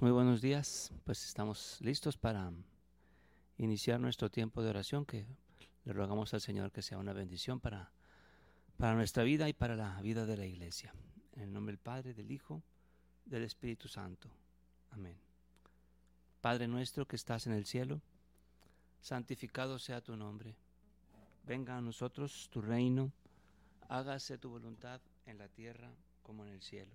Muy buenos días. Pues estamos listos para iniciar nuestro tiempo de oración que le rogamos al Señor que sea una bendición para, para nuestra vida y para la vida de la iglesia. En el nombre del Padre, del Hijo, del Espíritu Santo. Amén. Padre nuestro que estás en el cielo, santificado sea tu nombre. Venga a nosotros tu reino, hágase tu voluntad en la tierra como en el cielo.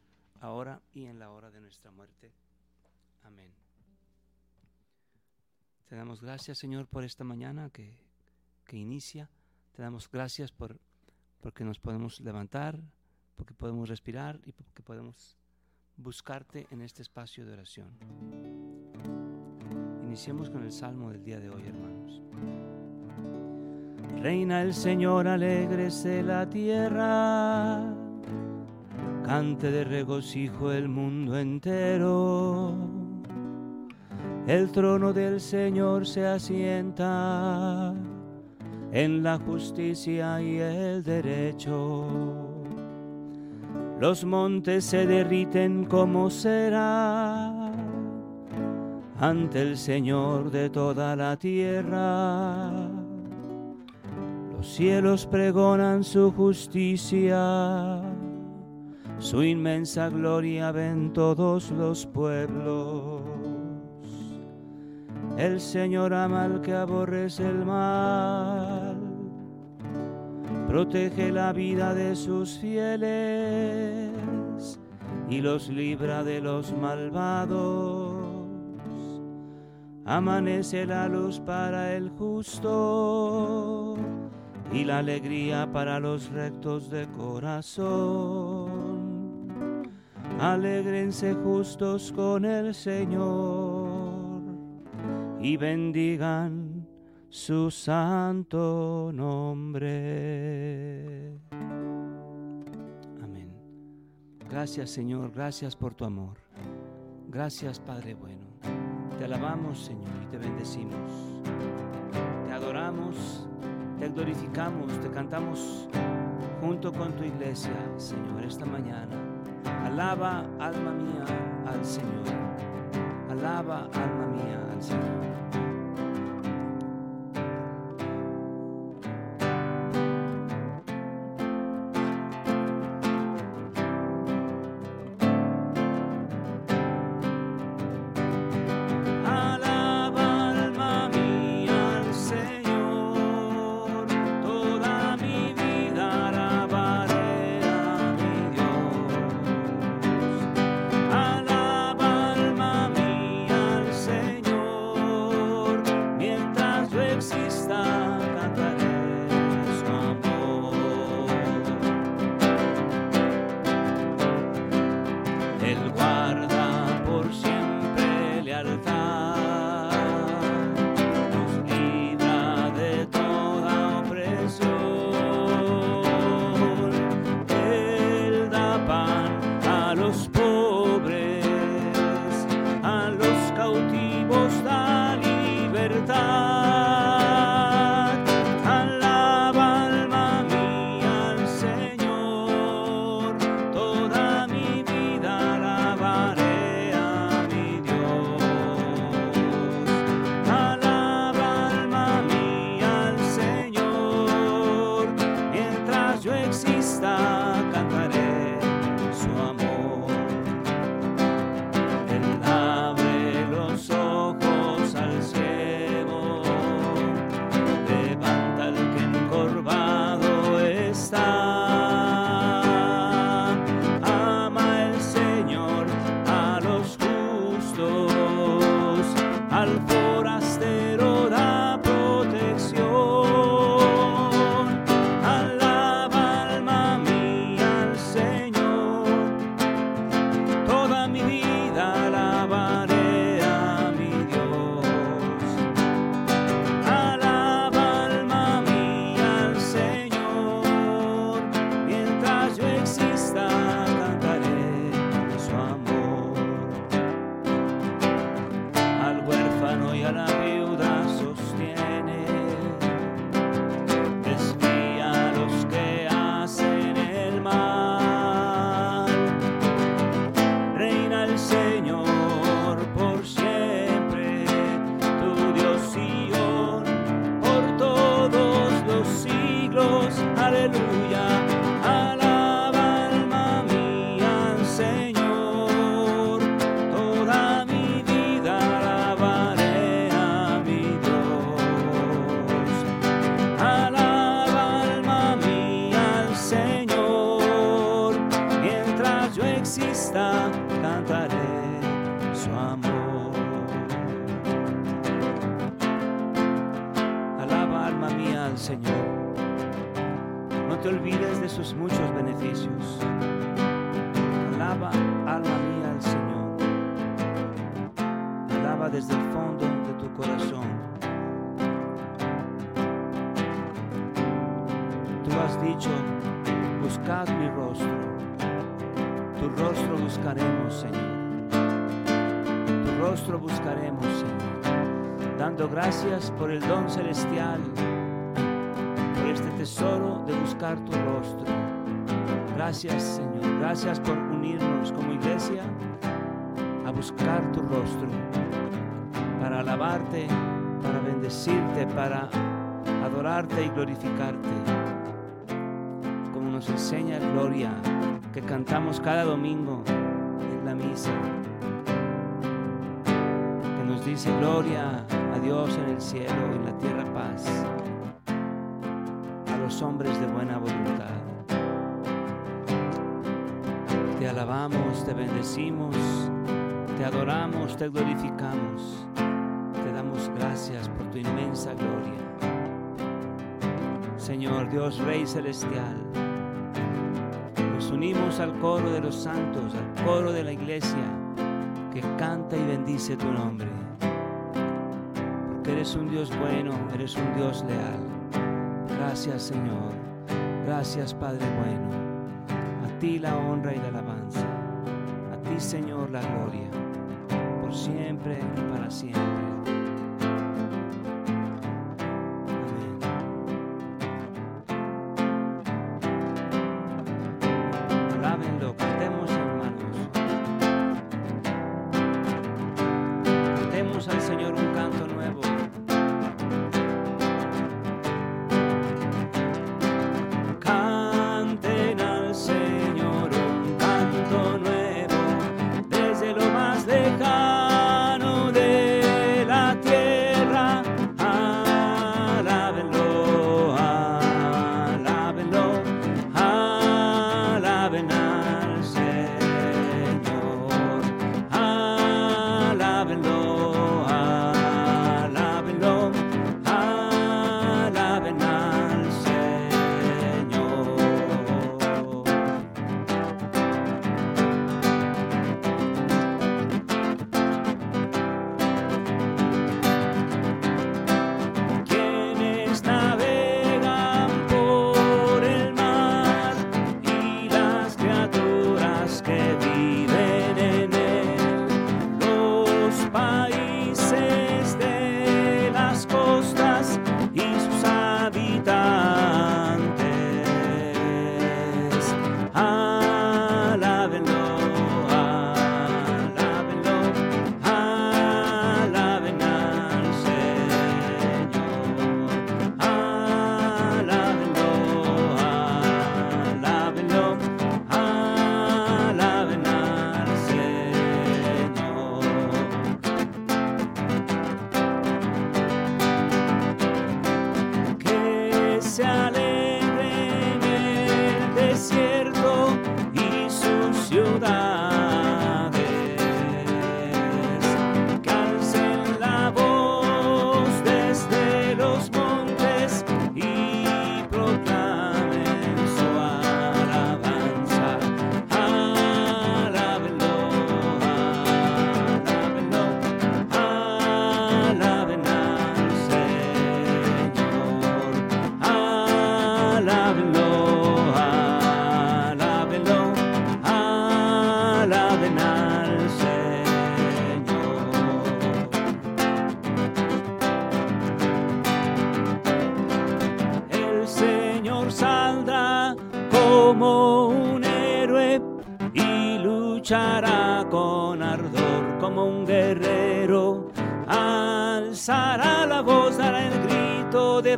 ahora y en la hora de nuestra muerte. Amén. Te damos gracias, Señor, por esta mañana que, que inicia. Te damos gracias por porque nos podemos levantar, porque podemos respirar y porque podemos buscarte en este espacio de oración. Iniciemos con el salmo del día de hoy, hermanos. Reina el Señor, alegrese la tierra cante de regocijo el mundo entero. El trono del Señor se asienta en la justicia y el derecho. Los montes se derriten como será ante el Señor de toda la tierra. Los cielos pregonan su justicia su inmensa gloria ven todos los pueblos. El Señor ama al que aborrece el mal, protege la vida de sus fieles y los libra de los malvados. Amanece la luz para el justo y la alegría para los rectos de corazón Alégrense justos con el Señor y bendigan su santo nombre. Amén. Gracias Señor, gracias por tu amor. Gracias Padre bueno. Te alabamos Señor y te bendecimos. Te adoramos, te glorificamos, te cantamos junto con tu iglesia, Señor, esta mañana. Alaba, alma mía, al Señor. Alaba, alma mía, al Señor. Te olvides de sus muchos beneficios. Alaba alma mía al Señor. Alaba desde el fondo de tu corazón. Tú has dicho, buscad mi rostro. Tu rostro buscaremos, Señor. Tu rostro buscaremos, Señor. Dando gracias por el don celestial, Gracias, Señor. Gracias por unirnos como iglesia a buscar tu rostro, para alabarte, para bendecirte, para adorarte y glorificarte. Como nos enseña Gloria, que cantamos cada domingo en la misa, que nos dice Gloria a Dios en el cielo y en la tierra paz, a los hombres de buena voluntad. Alabamos, te bendecimos, te adoramos, te glorificamos, te damos gracias por tu inmensa gloria. Señor Dios Rey Celestial, nos unimos al coro de los santos, al coro de la iglesia que canta y bendice tu nombre. Porque eres un Dios bueno, eres un Dios leal. Gracias Señor, gracias Padre bueno. A ti la honra y la alabanza. Señor la gloria, por siempre y para siempre.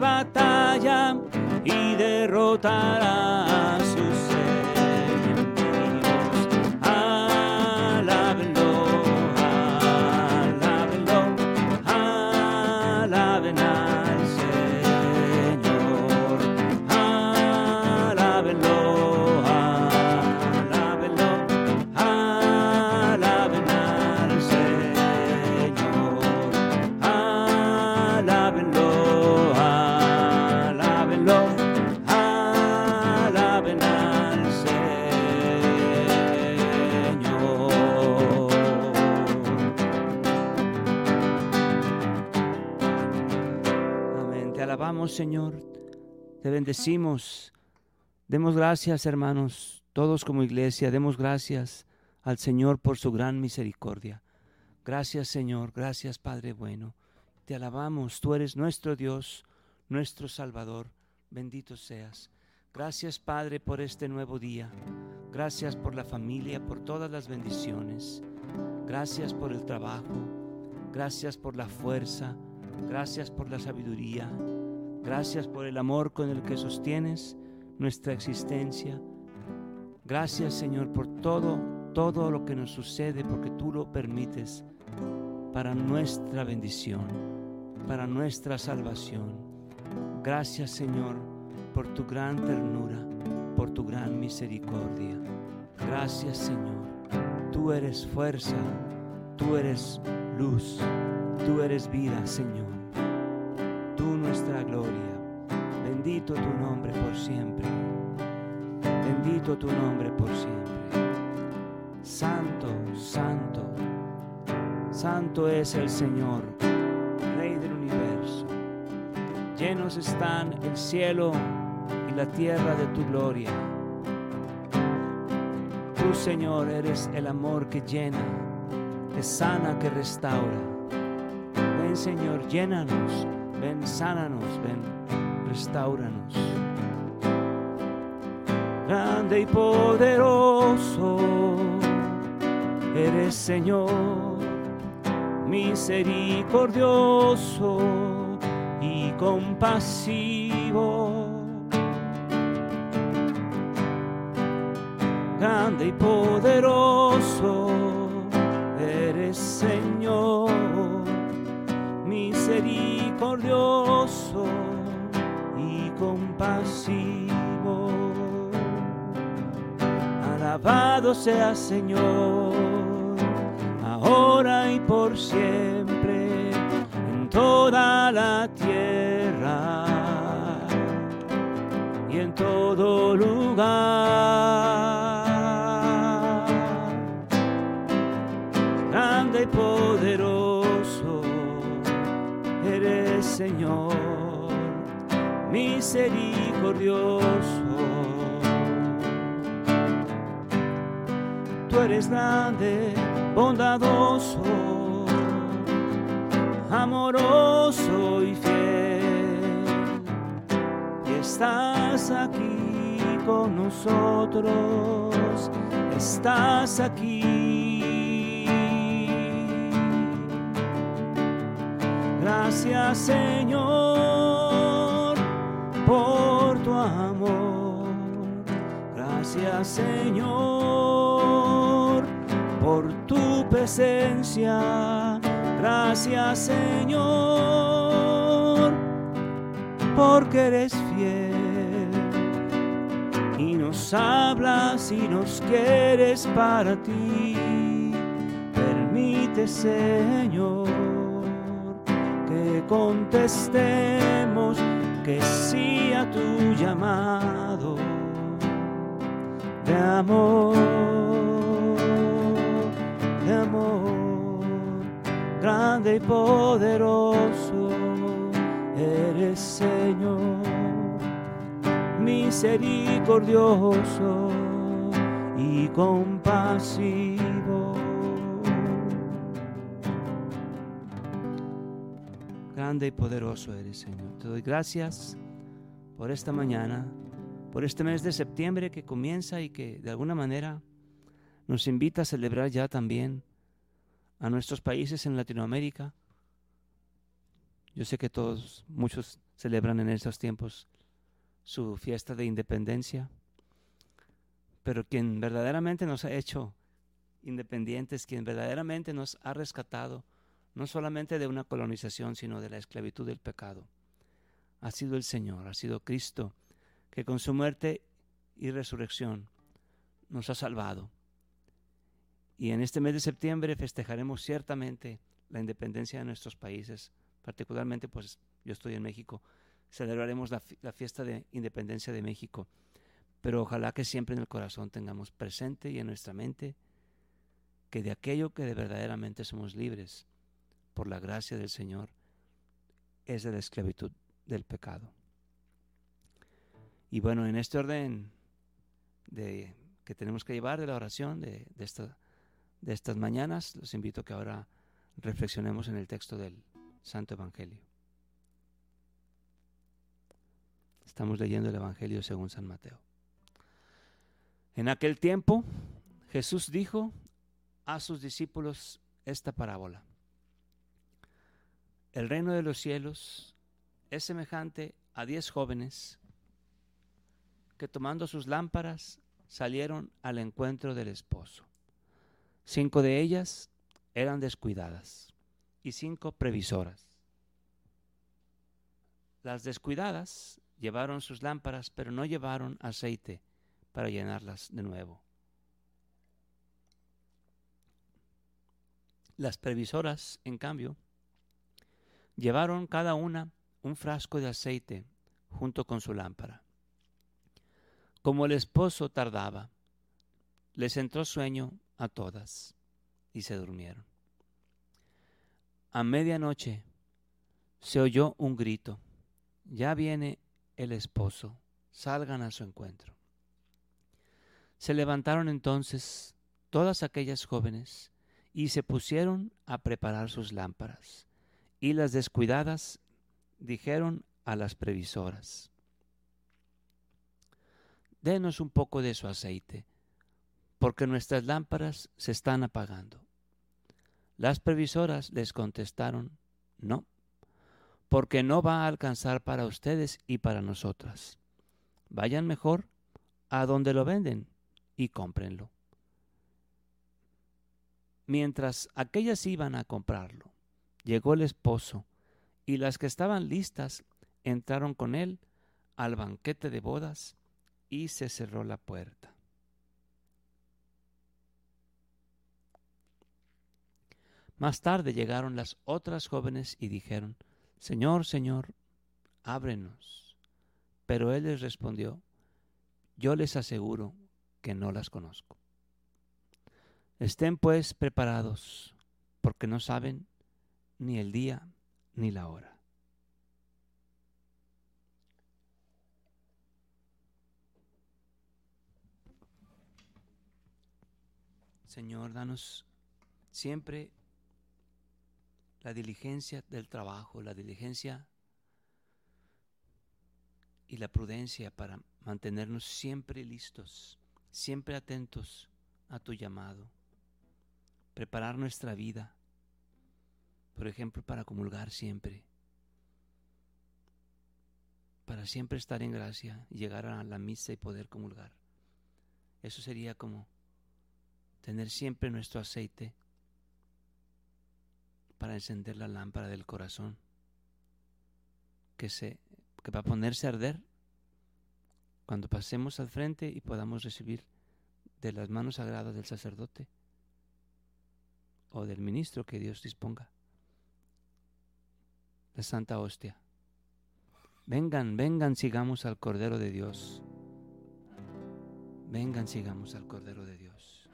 Batalla y derrotará Señor. Te bendecimos. Demos gracias, hermanos, todos como iglesia, demos gracias al Señor por su gran misericordia. Gracias, Señor. Gracias, Padre bueno. Te alabamos. Tú eres nuestro Dios, nuestro Salvador. Bendito seas. Gracias, Padre, por este nuevo día. Gracias por la familia, por todas las bendiciones. Gracias por el trabajo. Gracias por la fuerza. Gracias por la sabiduría. Gracias por el amor con el que sostienes nuestra existencia. Gracias, Señor, por todo, todo lo que nos sucede, porque tú lo permites para nuestra bendición, para nuestra salvación. Gracias, Señor, por tu gran ternura, por tu gran misericordia. Gracias, Señor. Tú eres fuerza, tú eres luz, tú eres vida, Señor. Nuestra gloria. Bendito tu nombre por siempre. Bendito tu nombre por siempre. Santo, santo, santo es el Señor, Rey del universo. Llenos están el cielo y la tierra de tu gloria. Tú, Señor, eres el amor que llena, que sana, que restaura. Ven, Señor, llénanos, ven, sánanos, ven, restauranos. Grande y poderoso eres, Señor, misericordioso y compasivo. Grande y poderoso eres, Señor, misericordioso y compasivo. Alabado sea Señor, ahora y por siempre, en toda la tierra y en todo lugar. Grande y poderoso Señor, misericordioso. Tú eres grande, bondadoso, amoroso y fiel. Y estás aquí con nosotros, estás aquí. Gracias Señor por tu amor. Gracias Señor por tu presencia. Gracias Señor porque eres fiel y nos hablas y nos quieres para ti. Permite Señor contestemos que sí a tu llamado de amor, de amor, grande y poderoso eres Señor, misericordioso y compasivo. Grande y poderoso eres, Señor. Te doy gracias por esta mañana, por este mes de septiembre que comienza y que de alguna manera nos invita a celebrar ya también a nuestros países en Latinoamérica. Yo sé que todos, muchos celebran en estos tiempos su fiesta de independencia, pero quien verdaderamente nos ha hecho independientes, quien verdaderamente nos ha rescatado, no solamente de una colonización, sino de la esclavitud del pecado, ha sido el Señor, ha sido Cristo, que con su muerte y resurrección nos ha salvado. Y en este mes de septiembre festejaremos ciertamente la independencia de nuestros países, particularmente pues yo estoy en México, celebraremos la, fiesta de independencia de México, pero ojalá que siempre en el corazón tengamos presente y en nuestra mente que de aquello que de verdaderamente somos libres por la gracia del Señor es de la esclavitud del pecado. Y bueno, en este orden de, que tenemos que llevar de la oración de, de, de estas mañanas, los invito a que ahora reflexionemos en el texto del Santo Evangelio. Estamos leyendo el Evangelio según San Mateo. En aquel tiempo Jesús dijo a sus discípulos esta parábola. El reino de los cielos es semejante a diez jóvenes que tomando sus lámparas salieron al encuentro del esposo. Cinco de ellas eran descuidadas y cinco previsoras. Las descuidadas Llevaron sus lámparas, pero no llevaron aceite para llenarlas de nuevo. Las previsoras, en cambio, llevaron cada una un frasco de aceite junto con su lámpara. Como el esposo tardaba, les entró sueño a todas y se durmieron. A medianoche se oyó un grito, ya viene el esposo, salgan a su encuentro. Se levantaron entonces todas aquellas jóvenes y se pusieron a preparar sus lámparas. Y las descuidadas dijeron a las previsoras, Denos un poco de su aceite, porque nuestras lámparas se están apagando. Las previsoras les contestaron, No, porque no va a alcanzar para ustedes y para nosotras. Vayan mejor a donde lo venden y cómprenlo. Mientras aquellas iban a comprarlo, llegó el esposo, y las que estaban listas entraron con él al banquete de bodas y se cerró la puerta. Más tarde llegaron las otras jóvenes y dijeron, Señor, Señor, ábrenos. Pero él les respondió, yo les aseguro que no las conozco. Estén pues preparados, porque no saben ni el día ni la hora. Señor, danos siempre la diligencia del trabajo, la diligencia y la prudencia para mantenernos siempre listos, siempre atentos a tu llamado, preparar nuestra vida, por ejemplo, para comulgar siempre, para siempre estar en gracia llegar a la misa y poder comulgar. Eso sería como tener siempre nuestro aceite para encender la lámpara del corazón, que, se, que va a ponerse a arder cuando pasemos al frente y podamos recibir de las manos sagradas del sacerdote o del ministro que Dios disponga la Santa Hostia. Vengan, vengan, sigamos al Cordero de Dios. Vengan, sigamos al Cordero de Dios.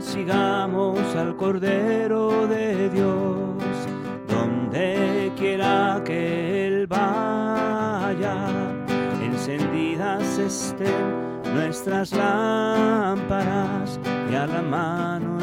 sigamos al Cordero nuestras lámparas y a la mano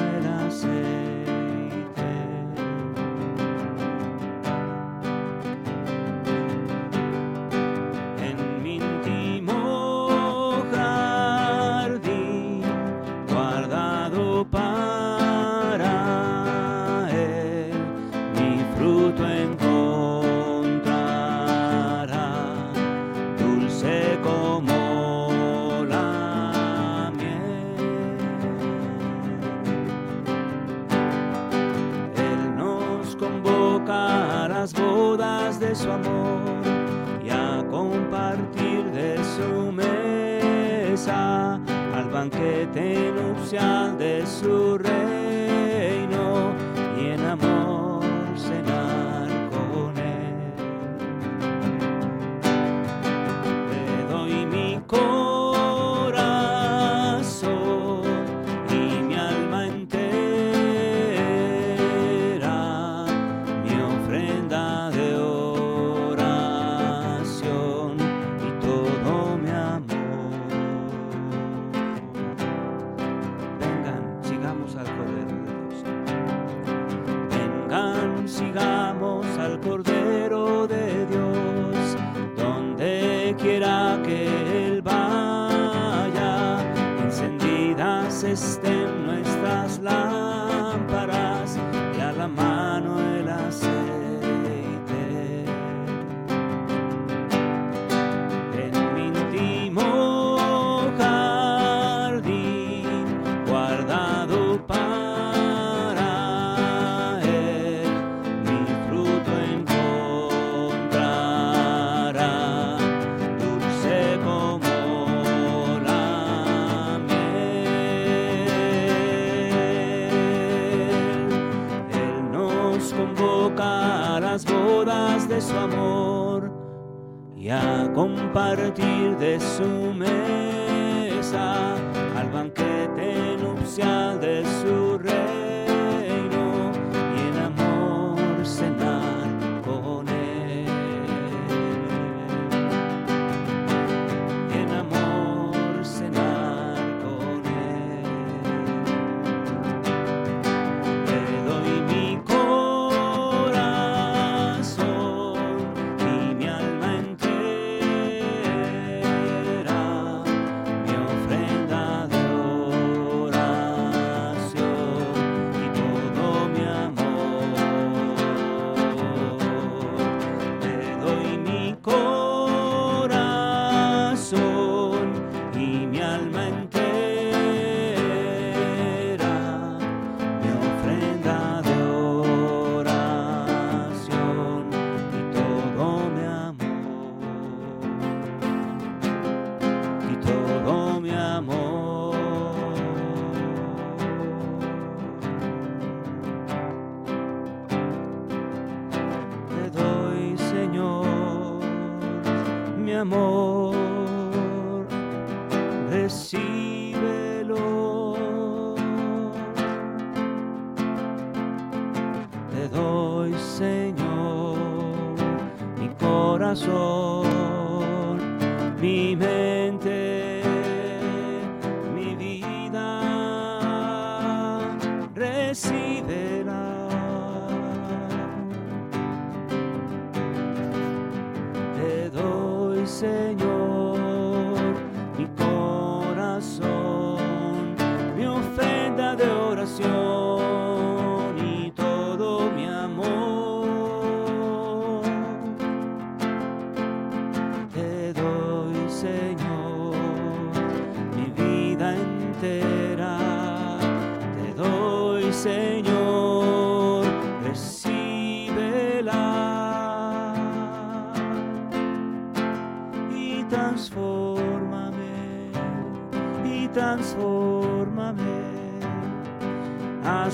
bondade. y a compartir de su mesa al banquete nupcial de su rey.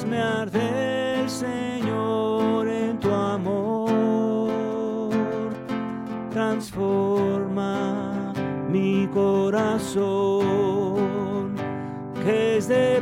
me arde el Señor en tu amor. Transforma mi corazón, que es de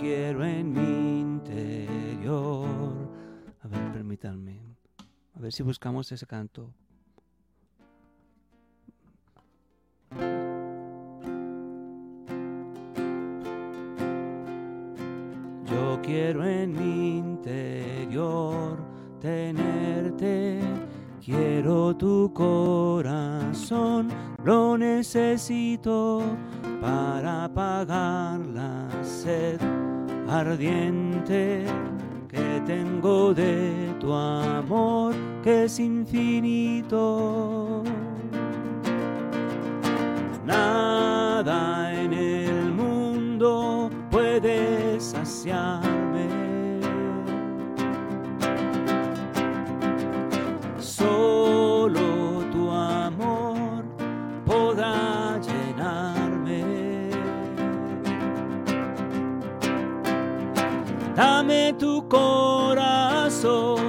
quiero en mi interior. A ver, permítanme. A ver si buscamos ese canto. Yo quiero en mi interior tenerte, quiero tu corazón, lo necesito para apagar la sed ardiente que tengo de tu amor que es infinito. Nada en el mundo puede saciarme. Dame tu corazón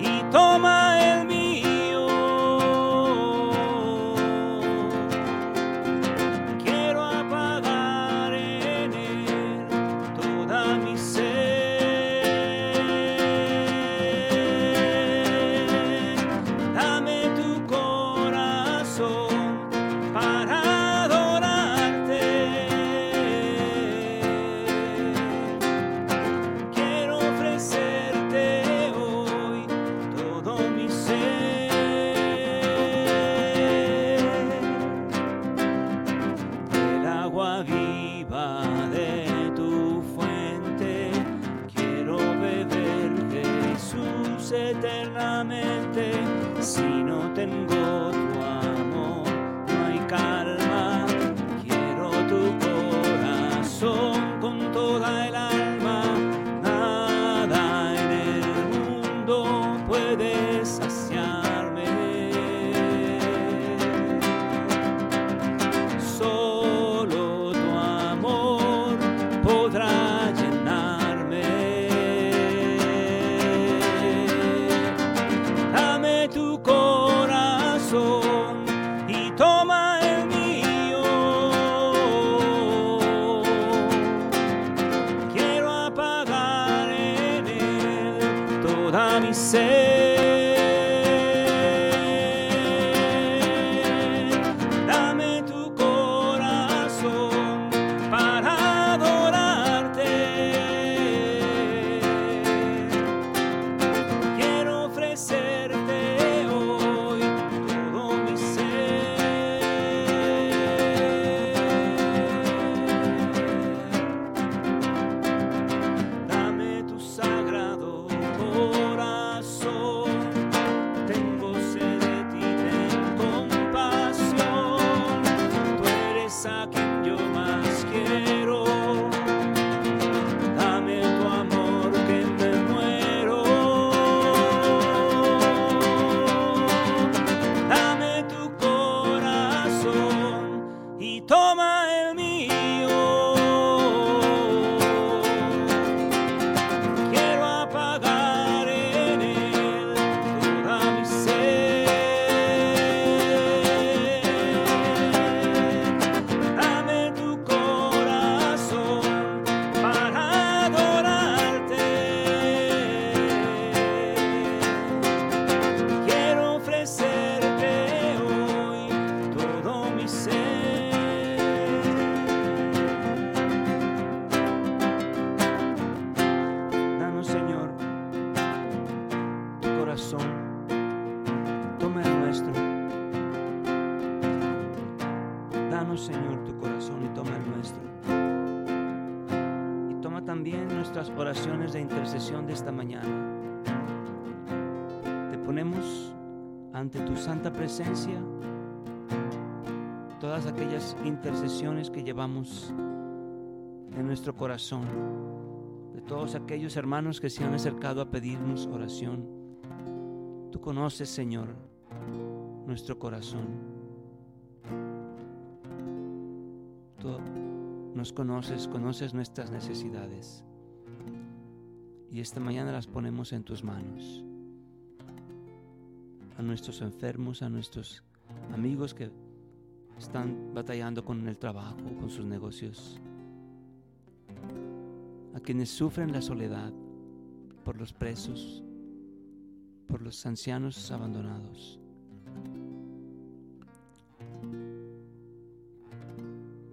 y toma Danos, Señor, tu corazón y toma el nuestro. Y toma también nuestras oraciones de intercesión de esta mañana. Te ponemos ante tu santa presencia todas aquellas intercesiones que llevamos en nuestro corazón, de todos aquellos hermanos que se han acercado a pedirnos oración. Tú conoces, Señor, nuestro corazón. Tú nos conoces, conoces nuestras necesidades. Y esta mañana las ponemos en tus manos. A nuestros enfermos, a nuestros amigos que están batallando con el trabajo, con sus negocios. A quienes sufren la soledad por los presos, por los ancianos abandonados.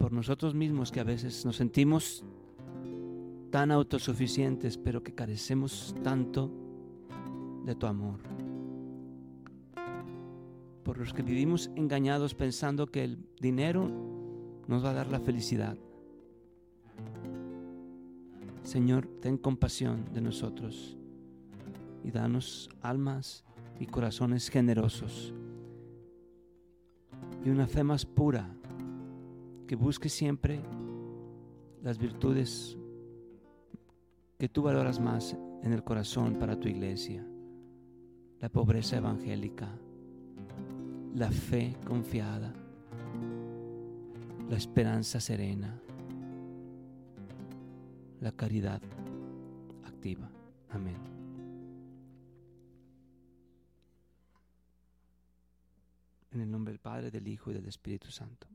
Por nosotros mismos que a veces nos sentimos tan autosuficientes, pero que carecemos tanto de tu amor. Por los que vivimos engañados pensando que el dinero nos va a dar la felicidad. Señor, ten compasión de nosotros y danos almas y corazones generosos y una fe más pura que busque siempre las virtudes que tú valoras más en el corazón para tu iglesia, la pobreza evangélica, la fe confiada, la esperanza serena, la caridad activa. Amén. En el nombre del Padre, del Hijo y del Espíritu Santo.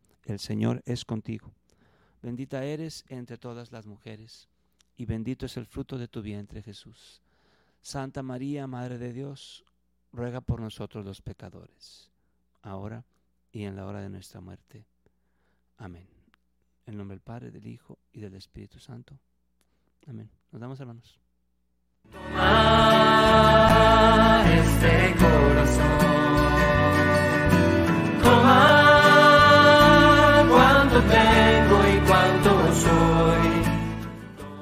el Señor es contigo. Bendita eres entre todas las mujeres, y bendito es el fruto de tu vientre Jesús. Santa María, Madre de Dios, ruega por nosotros los pecadores, ahora y en la hora de nuestra muerte. Amén. En nombre del Padre, del Hijo y del Espíritu Santo. Amén. Nos damos hermanos.